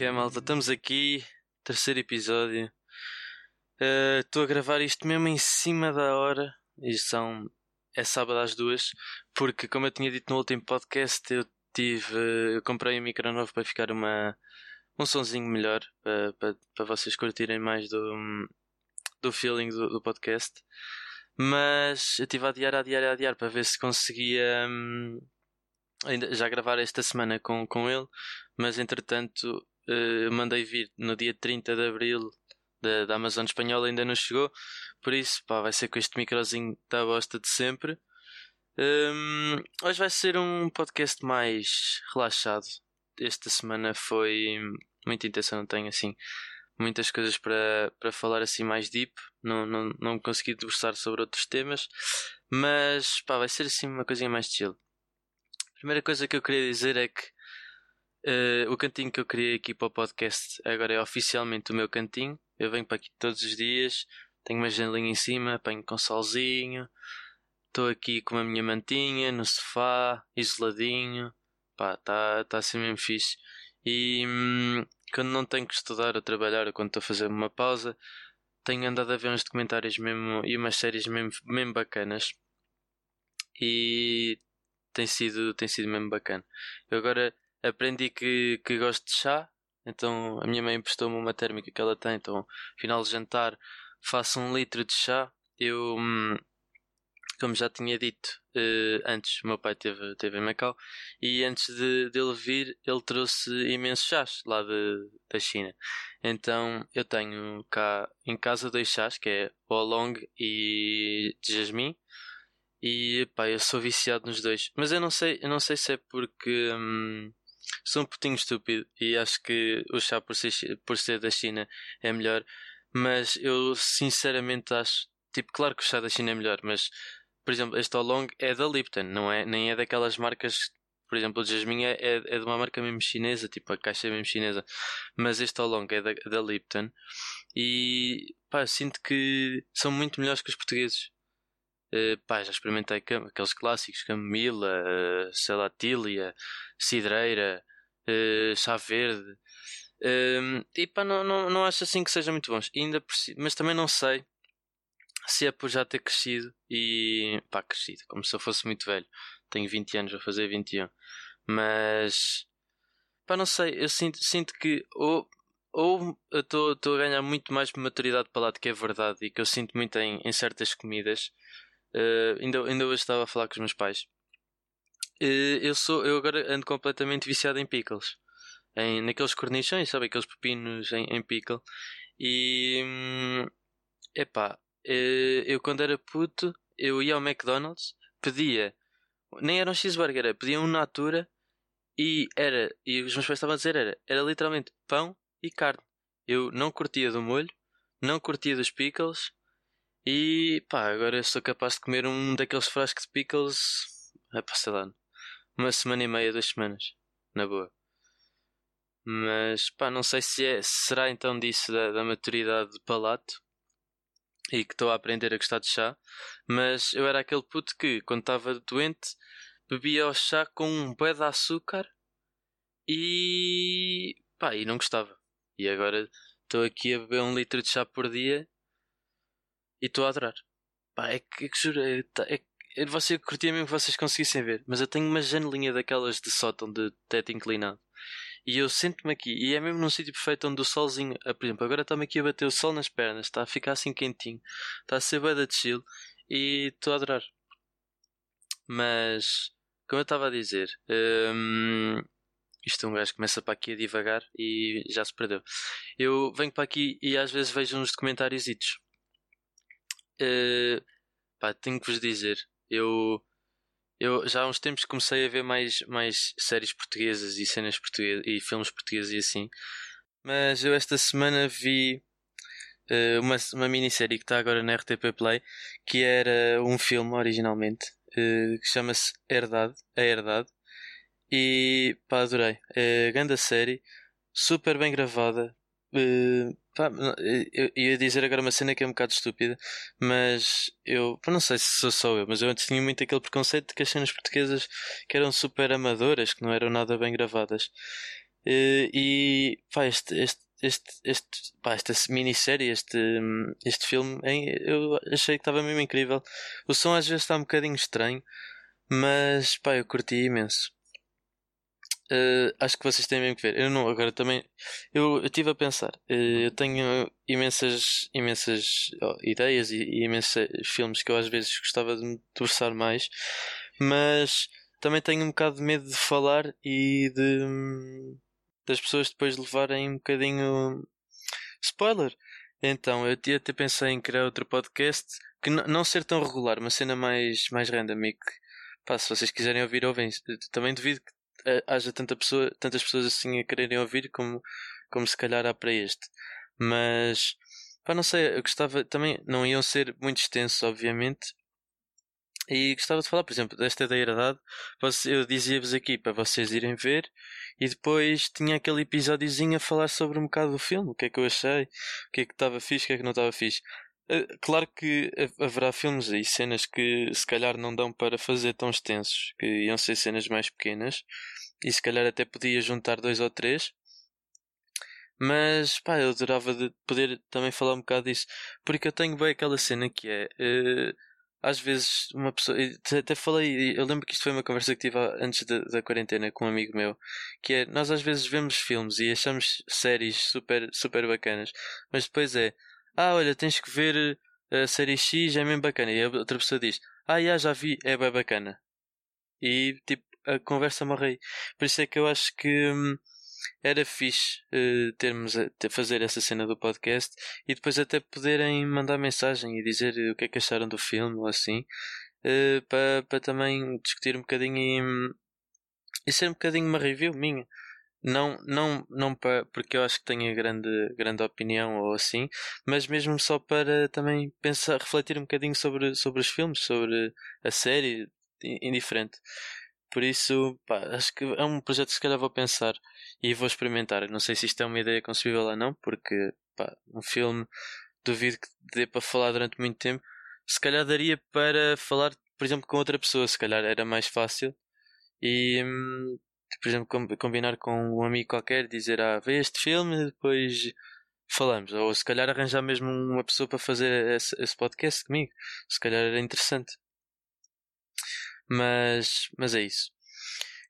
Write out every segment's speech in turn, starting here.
que é, malta? Estamos aqui, terceiro episódio. Eh, Estou a gravar isto mesmo em cima da hora. Isto são. É sábado às duas. Porque, como eu tinha dito no último podcast, eu tive. Eu comprei um micro novo para ficar uma, um sonzinho melhor. Para, para, para vocês curtirem mais do, do feeling do, do podcast. Mas eu estive a adiar, a adiar, a adiar para ver se conseguia. hum, ainda já gravar esta semana com, com ele, mas entretanto eh, mandei vir no dia 30 de Abril da, da Amazon Espanhola, ainda não chegou, por isso pá, vai ser com este microzinho da bosta de sempre. Hum, hoje vai ser um podcast mais relaxado. Esta semana foi muita intenção, não tenho assim muitas coisas para, para falar assim mais deep, não, não, não consegui debruçar sobre outros temas, mas pá, vai ser assim uma coisinha mais chill. Primeira coisa que eu queria dizer é que eh, o cantinho que eu criei aqui para o podcast agora é oficialmente o meu cantinho. Eu venho para aqui todos os dias, tenho uma janelinha em cima, apanho com solzinho, estou aqui com a minha mantinha no sofá, isoladinho, pá, está tá assim mesmo fixe. E hum, quando não tenho que estudar ou trabalhar, ou quando estou a fazer uma pausa, tenho andado a ver uns documentários mesmo e umas séries mesmo, mesmo bacanas. E tem sido, tem sido mesmo bacana. Eu agora aprendi que, que gosto de chá, então a minha mãe emprestou-me uma térmica que ela tem, então final de jantar faço um litro de chá. Eu, hum, como já tinha dito eh, antes, meu pai teve, teve em Macau e antes de, de ele vir, ele trouxe imensos chás lá de, da China. Então eu tenho cá em casa dois chás, que é o Oolong e jasmim. E pá, eu sou viciado nos dois. Mas eu não sei, eu não sei se é porque hum, sou um putinho estúpido e acho que o chá por ser, por ser da China é melhor. Mas eu sinceramente acho, tipo, claro que o chá da China é melhor, mas por exemplo, este Oolong é da Lipton, não é? Nem é daquelas marcas, por exemplo, o Jasmine é, é, é de uma marca mesmo chinesa, tipo a caixa é mesmo chinesa. Mas este Oolong é da, da Lipton e pá, sinto que são muito melhores que os portugueses. Eh, pá, já experimentei aqueles clássicos, camomila, eh, sei lá, tília, cidreira, eh, chá verde. Ehm, e pá, não, não, não acho assim que seja muito bons. Ainda mas também não sei se é por já ter crescido e pá, crescido, como se eu fosse muito velho. Tenho 20 anos, vou fazer 21. Mas pá, não sei, eu sinto, sinto que ou, ou estou a ganhar muito mais maturidade para lá de que é verdade e que eu sinto muito em, em certas comidas. Eh, ainda, ainda hoje estava a falar com os meus pais. Eh, eu sou, eu agora ando completamente viciado em pickles. Em, naqueles cornichões, sabe? Aqueles pepinos em, em pickle. E hum, epá, eh, eu quando era puto, eu ia ao McDonald's, pedia, nem era um cheeseburger, era, pedia um Natura e era, e os meus pais estavam a dizer, era, era literalmente pão e carne. Eu não curtia do molho, não curtia dos pickles e pá, agora eu sou capaz de comer um daqueles frascos de pickles, é pá, sei lá, uma semana e meia, duas semanas, na boa. Mas pá, não sei se é, será então disso da, da maturidade de palato e que estou a aprender a gostar de chá, mas eu era aquele puto que, quando estava doente, bebia o chá com um bué de açúcar e pá, e não gostava. E agora estou aqui a beber um litro de chá por dia e estou a adorar. Pá, é que, é que juro, é, é, é, você curtia mesmo que vocês conseguissem ver, mas eu tenho uma janelinha daquelas de sótão de teto inclinado. E eu sento-me aqui, e é mesmo num sítio perfeito onde o solzinho, ah, por exemplo, agora está-me aqui a bater o sol nas pernas, está a ficar assim quentinho, está a ser bué de chill e estou a adorar. Mas, como eu estava a dizer, hum, isto um gajo começa para aqui a divagar e já se perdeu. Eu venho para aqui e às vezes vejo uns documentários. Uh, pá, tenho que vos dizer, eu, eu já há uns tempos comecei a ver mais, mais séries portuguesas e cenas portuguesas e filmes portugueses e assim. Mas eu esta semana vi eh, uma, uma minissérie que está agora na RTP Play, que era um filme originalmente, eh, que chama-se Herdade, A Herdade. E pá, adorei. É grande série, super bem gravada. Eh, pá, eh, eu ia dizer agora uma cena que é um bocado estúpida, mas eu não sei se sou só eu, mas eu antes tinha muito aquele preconceito de que as cenas portuguesas que eram super amadoras, que não eram nada bem gravadas. Uh, e pá, este, este, este, este, pá, esta minissérie, este, este filme, eu achei que estava mesmo incrível. O som às vezes está um bocadinho estranho, mas pá, eu curti imenso. Uh, acho que vocês têm mesmo que ver. Eu não, agora também. Eu estive a pensar. Uh, eu tenho imensas, imensas oh, ideias e, e imensos filmes que eu às vezes gostava de me mais, mas também tenho um bocado de medo de falar e de das pessoas depois levarem um bocadinho spoiler. Então, eu até pensei em criar outro podcast que não ser tão regular, uma cena mais, mais random e que, pá, se vocês quiserem ouvir, ouvem. Também duvido que eh, haja tanta pessoa, tantas pessoas assim a quererem ouvir como, como se calhar há para este. Mas, pá, não sei, eu gostava também, não iam ser muito extensos, obviamente. E gostava de falar, por exemplo, desta da herdade. Eu dizia-vos aqui para vocês irem ver. E depois tinha aquele episódiozinho a falar sobre um bocado do filme. O que é que eu achei, o que é que estava fixe, o que é que não estava fixe. Eh, claro que haverá filmes e cenas que se calhar não dão para fazer tão extensos, que iam ser cenas mais pequenas, e se calhar até podia juntar dois ou três. Mas pá, eu adorava de poder também falar um bocado disso, porque eu tenho bem aquela cena que é. Uh, às vezes uma pessoa. Até falei, eu lembro que isto foi uma conversa que tive antes da, da quarentena com um amigo meu, que é nós às vezes vemos filmes e achamos séries super, super bacanas, mas depois é ah, olha, tens que ver a série X, é mesmo bacana. E a outra pessoa diz, ah, já, já vi, é bem bacana. E tipo, a conversa morre aí. Por isso é que eu acho que hum, era fixe uh, termos a ter, fazer essa cena do podcast e depois até poderem mandar mensagem e dizer o que é que acharam do filme ou assim. Uh, para, para também discutir um bocadinho e, hum, e ser um bocadinho uma review minha. Não, não, não para, porque eu acho que tenho grande, grande opinião ou assim, mas mesmo só para também pensar, refletir um bocadinho sobre, sobre os filmes, sobre a série, indiferente. Por isso, pá, acho que é um projeto que se calhar vou pensar e vou experimentar. Não sei se isto é uma ideia concebível ou não, porque pá, um filme duvido que dê para falar durante muito tempo. Se calhar daria para falar, por exemplo, com outra pessoa, se calhar era mais fácil. E hum, por exemplo, combinar com um amigo qualquer, dizer, ah, vê este filme depois falamos. Ou se calhar arranjar mesmo uma pessoa para fazer esse, esse podcast comigo. Se calhar era interessante. Mas, mas é isso.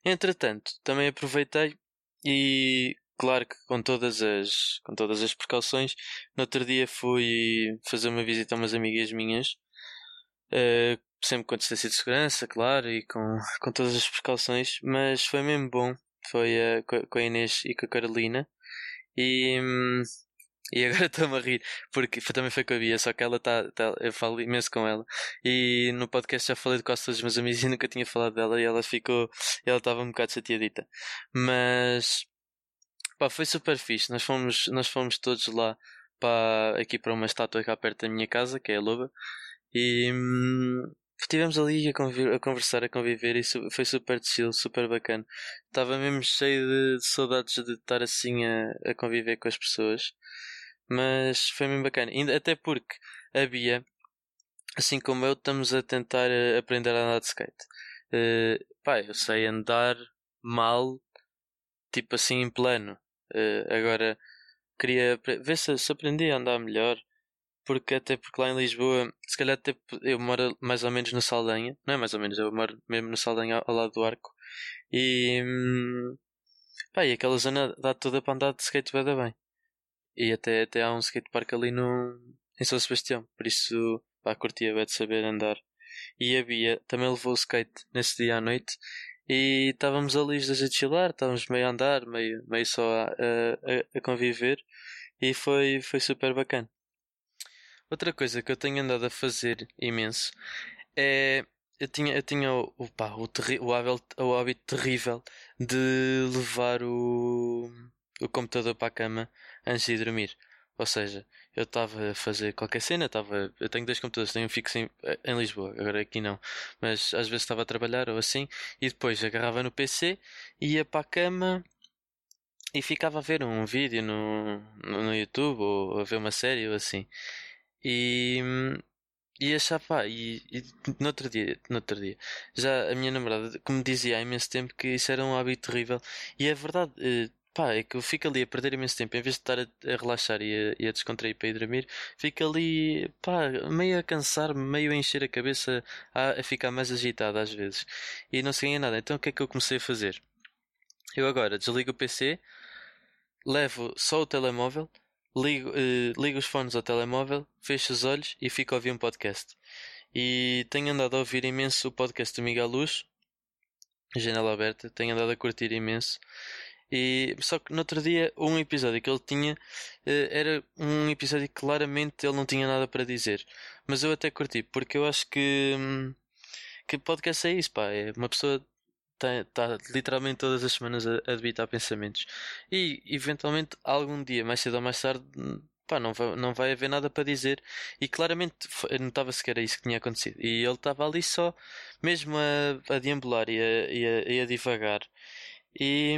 Entretanto, também aproveitei e claro que com todas as com todas as precauções, no outro dia fui fazer uma visita a umas amigas minhas uh, sempre com distância de segurança, claro, e com, com todas as precauções, mas foi mesmo bom. Foi uh, com a Inês e com a Carolina. E, hum, e agora estou-me a rir, porque também foi com a Bia, só que ela está, tá, eu falo imenso com ela. E no podcast já falei de quase todos os meus amigos e nunca tinha falado dela e ela ficou, ela estava um bocado chateadita. Mas, pá, foi super fixe. Nós fomos, nós fomos todos lá, pá, aqui para uma estátua cá perto da minha casa, que é a Loba. E, hum, Estivemos ali a, a, conversar, a conviver e foi super chill, super bacana. Estava mesmo cheio de, de, saudades de estar assim a, a conviver com as pessoas. Mas foi mesmo bacana. Ainda, até porque a Bia, assim como eu, estamos a tentar eh, aprender a andar de skate. Uh, pá, eu sei andar mal, tipo assim em plano. Uh, agora queria ver se, se aprendi a andar melhor porque até porque lá em Lisboa, se calhar até eu moro mais ou menos no Saldanha, não é mais ou menos, eu moro mesmo no Saldanha ao, lado do arco e hum, pá, e aquela zona dá toda para andar de skate bem, bem. E até, até há um skatepark ali no, em São Sebastião, por isso pá, curtia bem de saber andar. E a Bia também levou o skate nesse dia à noite e estávamos ali os dois a chilar, estávamos meio a andar, meio, meio só a, a, a conviver e foi, foi super bacana. Outra coisa que eu tenho andado a fazer imenso é. Eu tinha, eu tinha o, pá, o, terri, o, hábito, o hábito terrível de levar o, o computador para a cama antes de dormir. Ou seja, eu estava a fazer qualquer cena, estava, eu tenho dois computadores, tenho um fixo em, em Lisboa, agora aqui não, mas às vezes estava a trabalhar ou assim, e depois agarrava no PC, ia para a cama e ficava a ver um vídeo no, no, no YouTube ou a ver uma série ou assim. E, e achar, pá, e, e no outro dia, no outro dia, já a minha namorada, como dizia há imenso tempo, que isso era um hábito terrível. E é verdade, eh, pá, é que eu fico ali a perder imenso tempo, em vez de estar a, a relaxar e a, e a, descontrair para ir dormir, fico ali, pá, meio a cansar, meio a encher a cabeça, a, a ficar mais agitado às vezes. E não se ganha nada. Então o que é que eu comecei a fazer? Eu agora desligo o PC, levo só o telemóvel, ligo, eh, ligo os fones ao telemóvel, fecho os olhos e fico a ouvir um podcast. E tenho andado a ouvir imenso o podcast do Miguel Luz, Janela Aberta, tenho andado a curtir imenso. E, só que no outro dia, um episódio que ele tinha eh, era um episódio que claramente ele não tinha nada para dizer. Mas eu até curti, porque eu acho que, hum, que podcast é isso, pá. É uma pessoa está tá literalmente todas as semanas a, a debitar pensamentos. E eventualmente, algum dia, mais cedo ou mais tarde, pá, não vai, não vai haver nada para dizer. E claramente notava-se que era isso que tinha acontecido. E ele estava ali só, mesmo a, a deambular e a, e, a, e a divagar. E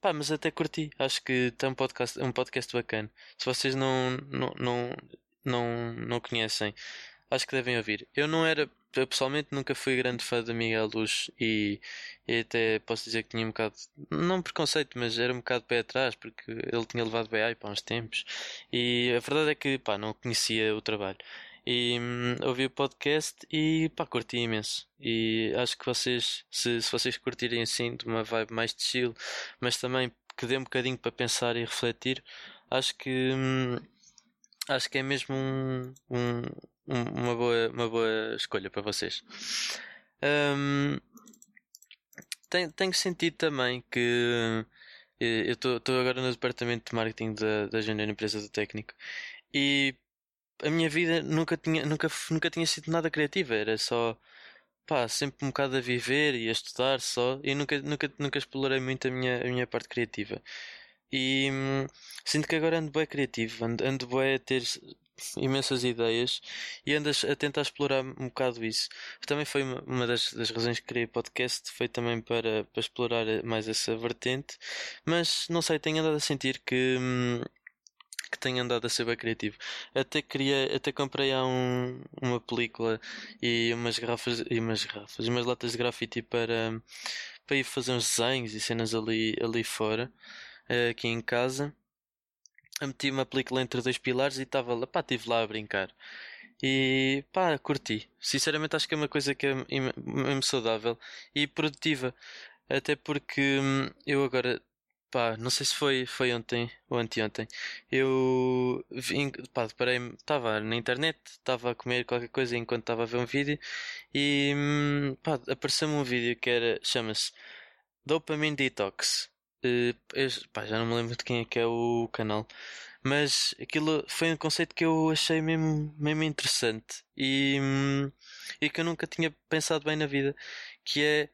pá, mas até curti. Acho que tem um podcast, um podcast bacana. Se vocês não, não, não, não, não conhecem, acho que devem ouvir. Eu não era eu pessoalmente nunca fui grande fã de Miguel Luz e, e, até posso dizer que tinha um bocado, não preconceito, mas era um bocado pé atrás porque ele tinha levado BI para uns tempos e a verdade é que pá, não conhecia o trabalho. E hum, ouvi o podcast e pá, curti imenso. E acho que vocês, se, se vocês curtirem assim, de uma vibe mais de chill, mas também que dê um bocadinho para pensar e refletir, acho que hum, acho que é mesmo um, um uma boa, uma boa escolha para vocês. Um, tenho, tenho sentido também que eh, eu estou agora no departamento de marketing da, da Junior Empresa do Técnico e a minha vida nunca tinha, nunca, nunca tinha sido nada criativa, era só pá, sempre um bocado a viver e a estudar só e nunca, nunca, nunca explorei muito a minha, a minha parte criativa. E hum, sinto que agora ando bem criativo, ando, ando bem a ter imensas ideias e andas a tentar explorar um bocado isso. Também foi uma das, das razões que criei podcast, foi também para, para explorar mais essa vertente, mas não sei, tenho andado a sentir que. Hum, que tenho andado a ser bem criativo. Até queria, até comprei há um, uma película e umas garrafas e umas garrafas, umas latas de grafite para, para ir fazer uns desenhos e cenas ali, ali fora, eh, aqui em casa meti uma película entre dois pilares e estava lá, pá, estive lá a brincar. E pá, curti. Sinceramente acho que é uma coisa que é mesmo saudável e produtiva. Até porque hum, eu agora, pá, não sei se foi, foi ontem ou anteontem, eu vim, pá, deparei estava na internet, estava a comer qualquer coisa enquanto estava a ver um vídeo e hum, pá, apareceu-me um vídeo que era, chama-se Dopamine Detox. Eu, pá, já não me lembro de quem é que é o canal, mas aquilo foi um conceito que eu achei mesmo, mesmo interessante e, hum, e que eu nunca tinha pensado bem na vida, que é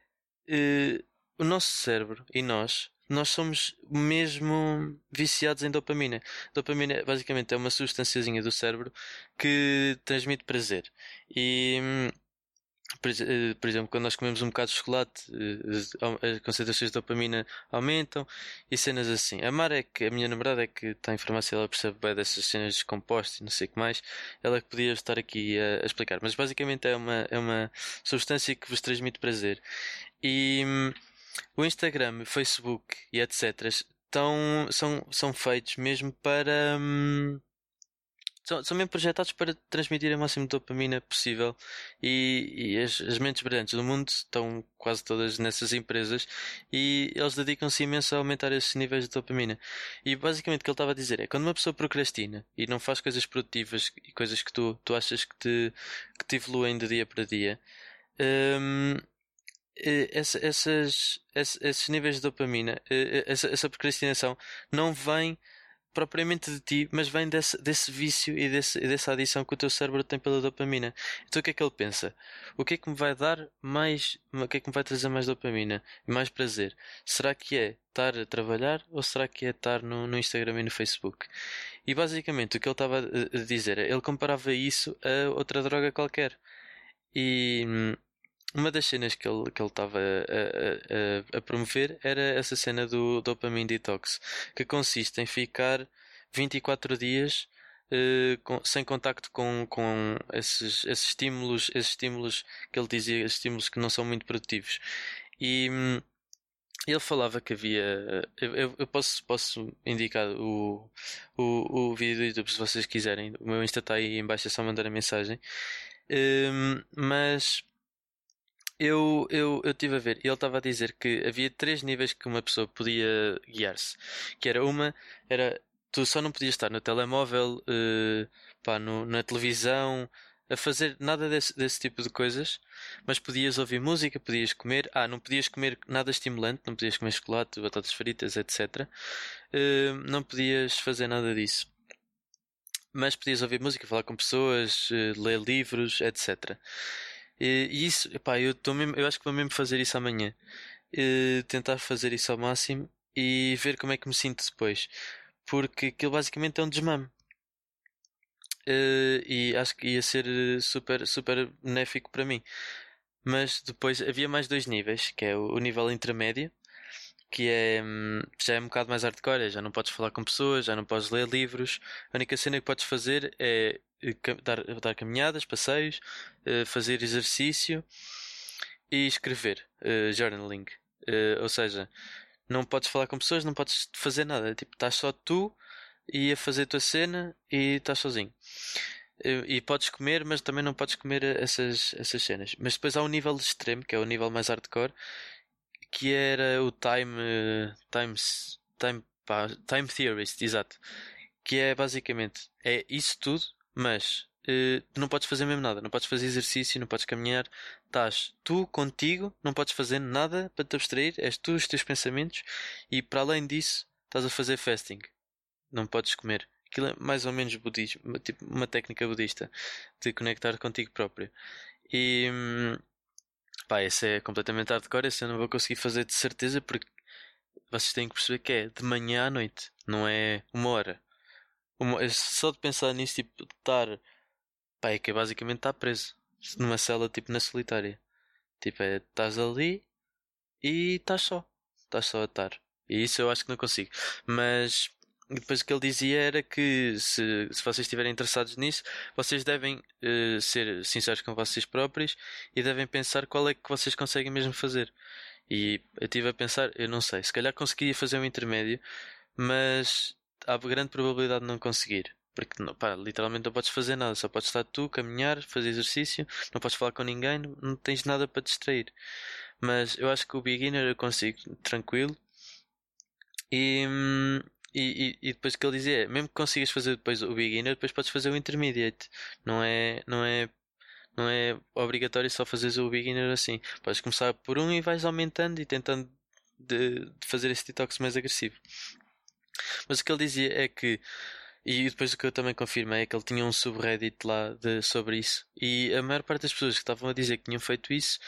uh, o nosso cérebro e nós, nós somos mesmo viciados em dopamina. Dopamina basicamente é uma substânciazinha do cérebro que transmite prazer e hum, eh, por exemplo, quando nós comemos um bocado de chocolate, eh, as concentrações de dopamina aumentam e cenas assim. A Mara é que, a minha namorada é que está em farmácia, ela percebe bem dessas cenas de compostos e não sei o que mais. Ela é que podia estar aqui a, explicar, mas basicamente é uma, é uma substância que vos transmite prazer. E hum, o Instagram, o Facebook e etc. São, são feitos mesmo para. Hum, são, são mesmo projetados para transmitir a máximo dopamina possível e, e as, as, mentes brilhantes do mundo estão quase todas nessas empresas e eles dedicam-se imenso a aumentar esses níveis de dopamina. E basicamente o que ele estava a dizer é quando uma pessoa procrastina e não faz coisas produtivas e coisas que tu, tu achas que te, que te evoluem de dia para dia, hum, eh, essa, essas, esses níveis de dopamina, eh, essa, essa procrastinação não vem propriamente de ti, mas vem desse, desse vício e desse, dessa adição que o teu cérebro tem pela dopamina. Então o que é que ele pensa? O que é que me vai dar mais, o que é que me vai trazer mais dopamina mais prazer? Será que é estar a trabalhar ou será que é estar no, no Instagram e no Facebook? E basicamente o que ele estava a dizer, ele comparava isso a outra droga qualquer. E hum, uma das cenas que ele que ele estava a, a, a, promover era essa cena do dopamine detox, que consiste em ficar 24 dias uh, com, sem contacto com, com esses, esses estímulos, esses estímulos que ele dizia, estímulos que não são muito produtivos. E hum, ele falava que havia. Eu, eu posso, posso indicar o, o, o vídeo do YouTube se vocês quiserem. O meu Insta está aí em baixo, é só mandar a mensagem. Um, mas eu, eu, eu tive a ver, ele estava a dizer que havia três níveis que uma pessoa podia guiar-se. Que era uma, era tu só não podias estar no telemóvel, uh, pá, no, na televisão, a fazer nada desse, desse tipo de coisas, mas podias ouvir música, podias comer. Ah, não podias comer nada estimulante, não podias comer chocolate, batatas fritas, etc. Uh, eh, não podias fazer nada disso. Mas podias ouvir música, falar com pessoas, uh, ler livros, etc. E, e isso, epá, eu, tô mesmo, eu acho que vou mesmo fazer isso amanhã. Uh, tentar fazer isso ao máximo e ver como é que me sinto depois. Porque aquilo basicamente é um desmame. Uh, e acho que ia ser super, super benéfico para mim. Mas depois havia mais dois níveis, que é o, o nível intermédio, que é hum, já é um bocado mais hardcore, é, já não podes falar com pessoas, já não podes ler livros. A única cena que podes fazer é eh, dar, dar caminhadas, passeios, uh, fazer exercício e escrever, uh, journaling. Uh, ou seja, não podes falar com pessoas, não podes fazer nada. Tipo, estás só tu e a fazer a tua cena e estás sozinho. E podes comer, mas também não podes comer essas, essas cenas. Mas depois há um nível extremo, que é o nível mais hardcore, que era o Time. Time, pá, time Theorist, exato. Que é basicamente é isso tudo, mas uh, não podes fazer mesmo nada. Não podes fazer exercício, não podes caminhar. Estás tu contigo, não podes fazer nada para te abstrair. És tu os teus pensamentos e para além disso estás a fazer fasting não podes comer. Aquilo é mais ou menos budismo, tipo uma técnica budista de conectar contigo próprio. E hum, pá, esse é completamente hardcore, esse eu não vou conseguir fazer de certeza porque vocês têm que perceber que é de manhã à noite, não é uma hora. Uma, só de pensar nisso, tipo, estar. Pá, é que basicamente estar preso numa cela, tipo, na solitária. Tipo, é, estás ali e estás só. Estás só a estar. E isso eu acho que não consigo. Mas e depois o que ele dizia era que se, se vocês estiverem interessados nisso, vocês devem uh, ser sinceros com vocês próprios e devem pensar qual é que vocês conseguem mesmo fazer. E eu estive a pensar, eu não sei, se calhar conseguia fazer um intermédio, mas há grande probabilidade de não conseguir. Porque pá, literalmente não podes fazer nada, só podes estar tu, caminhar, fazer exercício, não podes falar com ninguém, não, não tens nada para distrair. Mas eu acho que o beginner eu consigo, tranquilo. E, hum, e, e, e, depois o que ele dizia é, mesmo que consigas fazer depois o beginner, depois podes fazer o intermediate. Não é, não é, não é obrigatório só fazeres o beginner assim. Podes começar por um e vais aumentando e tentando de, de fazer esse detox mais agressivo. Mas o que ele dizia é que e depois o que eu também confirmei é que ele tinha um subreddit lá de, sobre isso. E a maior parte das pessoas que estavam a dizer que tinham feito isso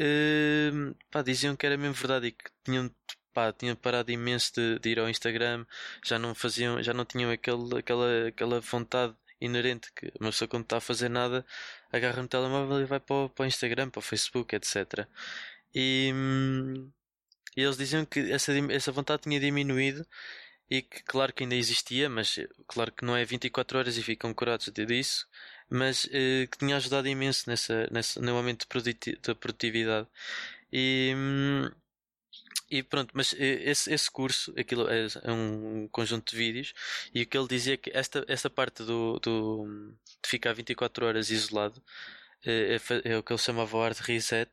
uh, pá, diziam que era mesmo verdade e que tinham pá, tinham parado imenso de, de, ir ao Instagram, já não faziam, já não tinham aquele, aquela, aquela vontade inerente que uma pessoa quando está a fazer nada agarra no telemóvel e vai para o, para o Instagram, para o Facebook, etc. E, e eles diziam que essa, essa vontade tinha diminuído e que claro que ainda existia, mas claro que não é 24 horas e ficam curados disso, mas eh, que tinha ajudado imenso nessa, nessa, no aumento de produtividade. E, e pronto, mas eh, esse, esse curso, aquilo é, é, um conjunto de vídeos, e o que ele dizia é que esta, esta parte do, do, de ficar 24 horas isolado é, é, é o que ele chamava o hard reset,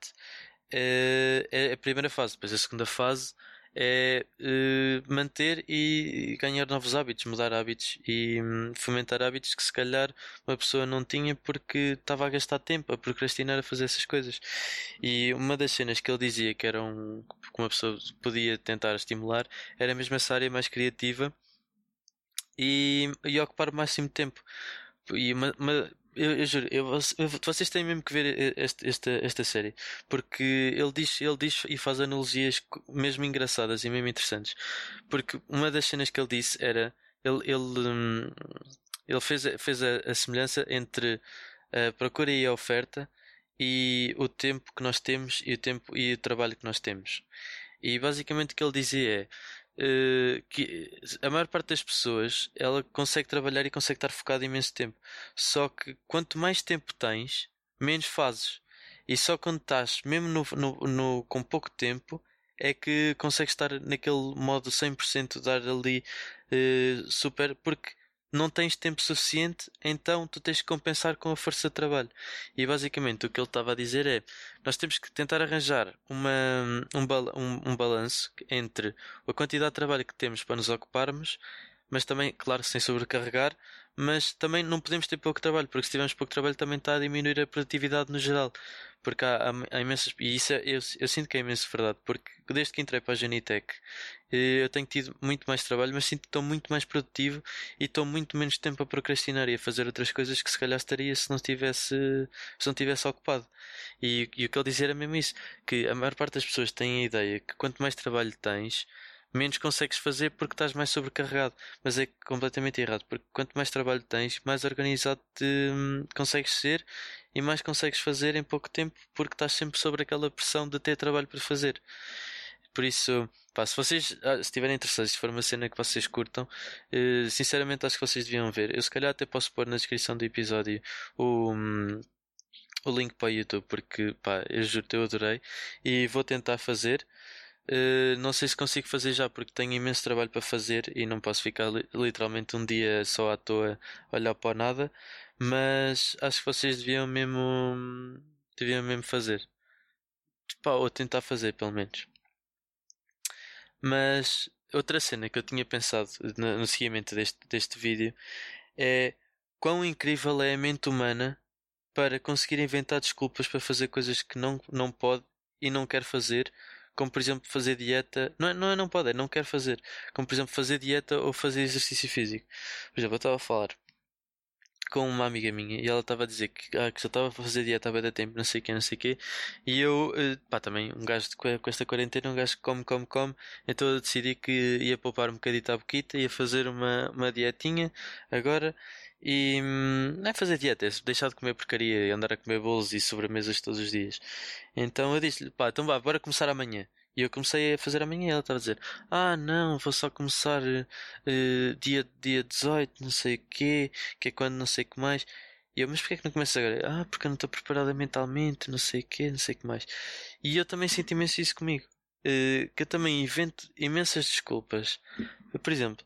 é, é a primeira fase. Depois a segunda fase é uh, manter e ganhar novos hábitos, mudar hábitos e um, fomentar hábitos que se calhar uma pessoa não tinha porque estava a gastar tempo a procrastinar a fazer essas coisas. E uma das cenas que ele dizia que era um que uma pessoa podia tentar estimular era mesmo essa área mais criativa e, e ocupar o máximo tempo. E uma, uma, eu, eu juro, eu, vocês têm mesmo que ver este, esta, esta série, porque ele diz, ele diz e faz analogias mesmo engraçadas e mesmo interessantes. Porque uma das cenas que ele disse era ele, ele, hum, ele fez, fez a, a semelhança entre a procura e a oferta e o tempo que nós temos e o tempo e o trabalho que nós temos. E basicamente o que ele dizia é uh, que a maior parte das pessoas ela consegue trabalhar e consegue estar focada imenso tempo. Só que quanto mais tempo tens, menos fazes. E só quando estás, mesmo no, no, no, com pouco tempo, é que consegues estar naquele modo 100% dar ali uh, super, porque não tens tempo suficiente, então tu tens que compensar com a força de trabalho. E basicamente o que ele estava a dizer é: nós temos que tentar arranjar uma, um, um, um balanço entre a quantidade de trabalho que temos para nos ocuparmos, mas também, claro, sem sobrecarregar, mas também não podemos ter pouco trabalho, porque se tivermos pouco trabalho também está a diminuir a produtividade no geral. Porque há, há, há imensas. E isso é, eu, eu sinto que é imenso verdade, porque desde que entrei para a Genitec eh, eu tenho tido muito mais trabalho, mas sinto que estou muito mais produtivo e estou muito menos tempo a procrastinar e a fazer outras coisas que se calhar estaria se não tivesse, se não tivesse ocupado. E, e o que ele dizia era mesmo isso, que a maior parte das pessoas tem a ideia que quanto mais trabalho tens, menos consegues fazer porque estás mais sobrecarregado. Mas é completamente errado, porque quanto mais trabalho tens, mais organizado te, hum, consegues ser e mais consegues fazer em pouco tempo porque estás sempre sobre aquela pressão de ter trabalho para fazer. Por isso, pá, se vocês ah, estiverem interessados, se for uma cena que vocês curtam, eh, sinceramente acho que vocês deviam ver. Eu se calhar até posso pôr na descrição do episódio o, hum, o link para o YouTube, porque pá, eu juro eu adorei e vou tentar fazer. Uh, não sei se consigo fazer já porque tenho imenso trabalho para fazer e não posso ficar li literalmente um dia só à toa olhar para nada, mas acho que vocês deviam mesmo deviam mesmo fazer. Ou tentar fazer pelo menos. Mas outra cena que eu tinha pensado no, no seguimento deste, deste vídeo é quão incrível é a mente humana para conseguir inventar desculpas para fazer coisas que não, não pode e não quer fazer como por exemplo fazer dieta, não é, não, é, não pode, é não quer fazer, como por exemplo fazer dieta ou fazer exercício físico. Por exemplo, eu estava a falar com uma amiga minha e ela estava a dizer que, ah, que já estava a fazer dieta há bem tempo, não sei o que, não sei o que, e eu, eh, pá, também, um gajo de, com esta quarentena, um gajo que come, come, come, então eu decidi que ia poupar um bocadito à boquita, ia fazer uma, uma dietinha agora e hum, não é fazer dieta, é deixar de comer porcaria e andar a comer bolos e sobremesas todos os dias. Então eu disse-lhe, pá, então vá, bora começar amanhã. E eu comecei a fazer amanhã ela estava a dizer, ah não, vou só começar uh, dia, dia 18, não sei o quê, que é quando não sei o que mais. E eu, mas porquê é que não começo agora? Ah, porque eu não estou preparada mentalmente, não sei o quê, não sei o que mais. E eu também sinto imenso isso comigo. Uh, que eu também invento imensas desculpas. Por exemplo,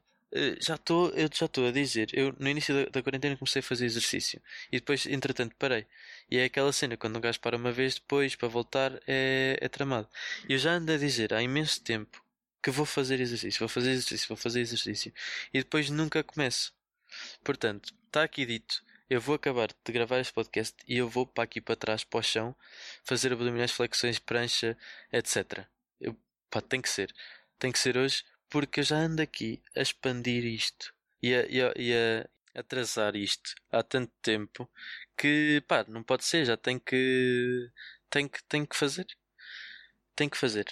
já estou, eu já estou a dizer, eu no início da, da, quarentena comecei a fazer exercício e depois, entretanto, parei. E é aquela cena, quando um gajo para uma vez, depois para voltar é, é tramado. Eu já ando a dizer há imenso tempo que vou fazer exercício, vou fazer exercício, vou fazer exercício e depois nunca começo. Portanto, está aqui dito. Eu vou acabar de gravar este podcast e eu vou para aqui para trás, para o chão, fazer abdominais, flexões, prancha, etc. Eu, pá, tem que ser. Tem que ser hoje porque eu já ando aqui a expandir isto e a, e a, e a atrasar isto há tanto tempo que pá, não pode ser, já tem que tem que, tem que fazer. Tem que fazer.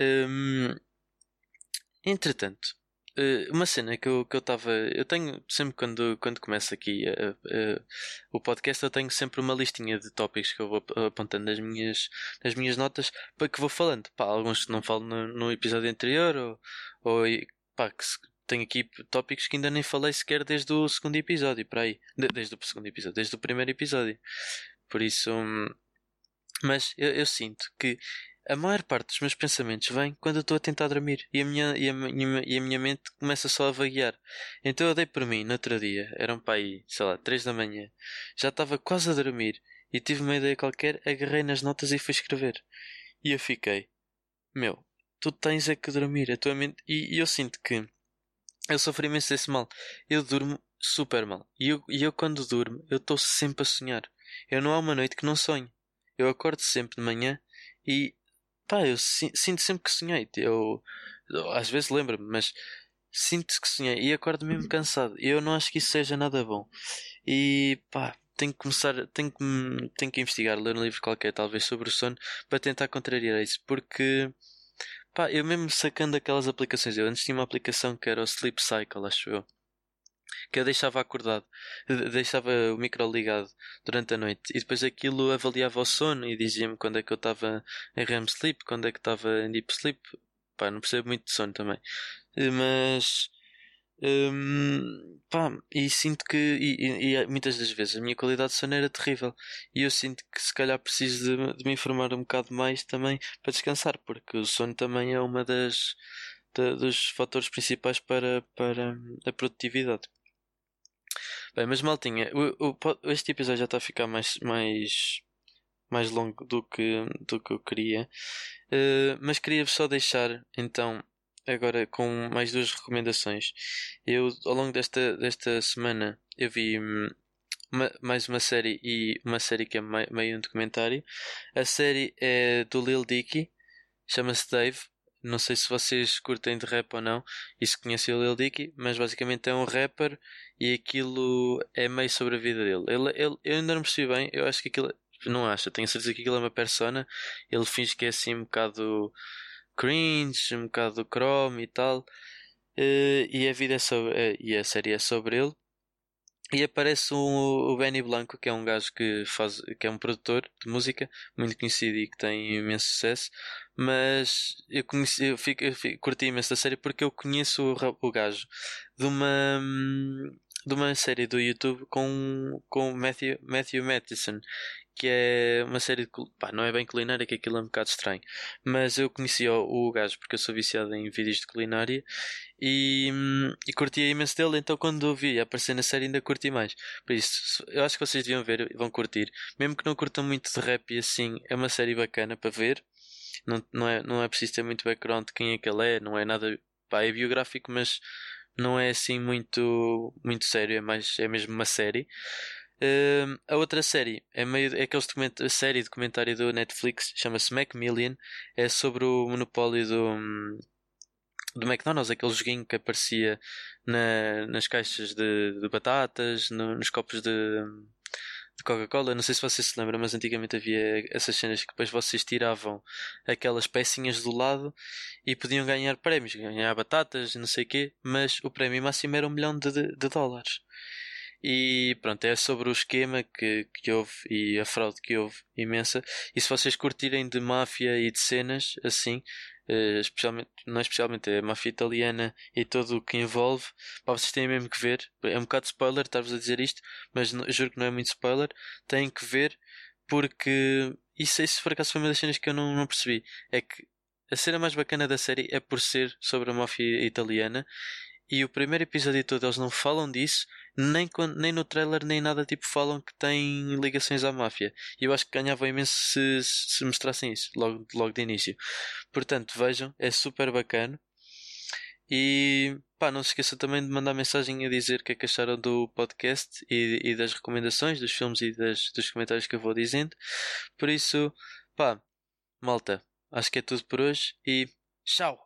Hum, entretanto, uma cena que eu que eu estava eu tenho sempre quando quando começo aqui uh, uh, o podcast eu tenho sempre uma listinha de tópicos que eu vou apontando nas minhas nas minhas notas para que vou falando. Pá, alguns que não falo no, no episódio anterior ou, ou pá, que se, tenho aqui tópicos que ainda nem falei sequer desde o segundo episódio para aí de, desde o segundo episódio desde o primeiro episódio. Por isso hum, mas eu, eu sinto que a maior parte dos meus pensamentos vem quando eu estou a tentar dormir e a minha, e a minha, e a minha mente começa só a vaguear. Então eu dei por mim no outro dia, eram para aí, sei lá, três da manhã, já estava quase a dormir e tive uma ideia qualquer, agarrei nas notas e fui escrever. E eu fiquei, meu, tu tens é que dormir, a tua mente. E, e eu sinto que eu sofri imenso desse mal. Eu durmo super mal. E eu, e eu quando durmo, eu estou sempre a sonhar. Eu não há uma noite que não sonho. Eu acordo sempre de manhã e Pá, eu sinto sempre que sonhei. Eu, eu às vezes lembro-me, mas sinto que sonhei e acordo mesmo cansado. Eu não acho que isso seja nada bom. E pá, tenho que começar, tenho que, tenho que investigar, ler um livro qualquer, talvez sobre o sono, para tentar contrariar isso. Porque pá, eu mesmo sacando aquelas aplicações, eu antes tinha uma aplicação que era o Sleep Cycle, acho eu que eu deixava acordado, deixava o micro ligado durante a noite e depois aquilo avaliava o sono e dizia-me quando é que eu estava em REM sleep, quando é que estava em deep sleep. Pá, não percebo muito de sono também, mas Um, pá, e sinto que e, e, muitas das vezes a minha qualidade de sono era terrível e eu sinto que se calhar preciso de, de me informar um bocado mais também para descansar, porque o sono também é uma das dos fatores principais para, para a produtividade. Bem, mas maltinha, o, o, este episódio já está a ficar mais, mais, mais longo do que, do que eu queria, uh, mas queria só deixar então agora com mais duas recomendações. Eu, ao longo desta, desta semana, eu vi hum, uma, mais uma série e uma série que é meio um documentário. A série é do Lil Dicky, chama-se Dave. Não sei se vocês curtem de rap ou não e se conhecem o Lil Dicky, mas basicamente é um rapper e aquilo é meio sobre a vida dele. Ele, ele, eu ainda não percebi bem, eu acho que aquilo. Não acho, tenho certeza que aquilo é uma persona. Ele finge que é assim um bocado cringe, um bocado chrome e tal. Uh, e a vida é sobre, uh, e a série é sobre ele. E aparece o Benny Blanco, que é um gajo que faz, que é um produtor de música, muito conhecido e que tem imenso sucesso. Mas eu conheci, eu, fico, eu fico, curti imenso da série porque eu conheço o, o gajo de uma, de uma série do YouTube com, com Matthew, Matthew Matheson, que é uma série de. Pá, não é bem culinária, que aquilo é um bocado estranho. Mas eu conhecia o, o gajo porque eu sou viciado em vídeos de culinária e, e curtia imenso dele. Então, quando eu vi aparecer na série, ainda curti mais. Por isso, eu acho que vocês deviam ver vão curtir. Mesmo que não curtam muito de rap e assim, é uma série bacana para ver. Não, não, é, não é preciso ter muito background de quem é que ele é, não é nada. Pá, é biográfico, mas não é assim muito, muito sério, é, mais, é mesmo uma série. Uh, a outra série é meio é aqueles a série de comentário do Netflix, chama-se Macmillian, é sobre o monopólio do, do McDonald's, aquele joguinho que aparecia na, nas caixas de, de batatas, no, nos copos de, de Coca-Cola. Não sei se vocês se lembram, mas antigamente havia essas cenas que depois vocês tiravam aquelas pecinhas do lado e podiam ganhar prémios, ganhar batatas, não sei o quê, mas o prémio máximo era um milhão de, de, de dólares. E pronto, é sobre o esquema que, que houve e a fraude que houve imensa. E se vocês curtirem de máfia e de cenas assim, uh, especialmente, não é especialmente, é máfia italiana e tudo o que envolve, pá, vocês têm mesmo que ver. É um bocado spoiler estar-vos a dizer isto, mas juro que não é muito spoiler. Têm que ver porque isso, isso por acaso foi uma das cenas que eu não, não percebi. É que a cena mais bacana da série é por ser sobre a máfia italiana e o primeiro episódio todo eles não falam disso, nem, nem no trailer nem nada tipo falam que tem ligações à máfia. E eu acho que ganhavam imenso se, se mostrassem isso logo, logo de início. Portanto, vejam, é super bacana. E pá, não se esqueçam também de mandar mensagem a dizer o que é que acharam do podcast e, e das recomendações dos filmes e das, dos comentários que eu vou dizendo. Por isso, pá, malta, acho que é tudo por hoje e tchau!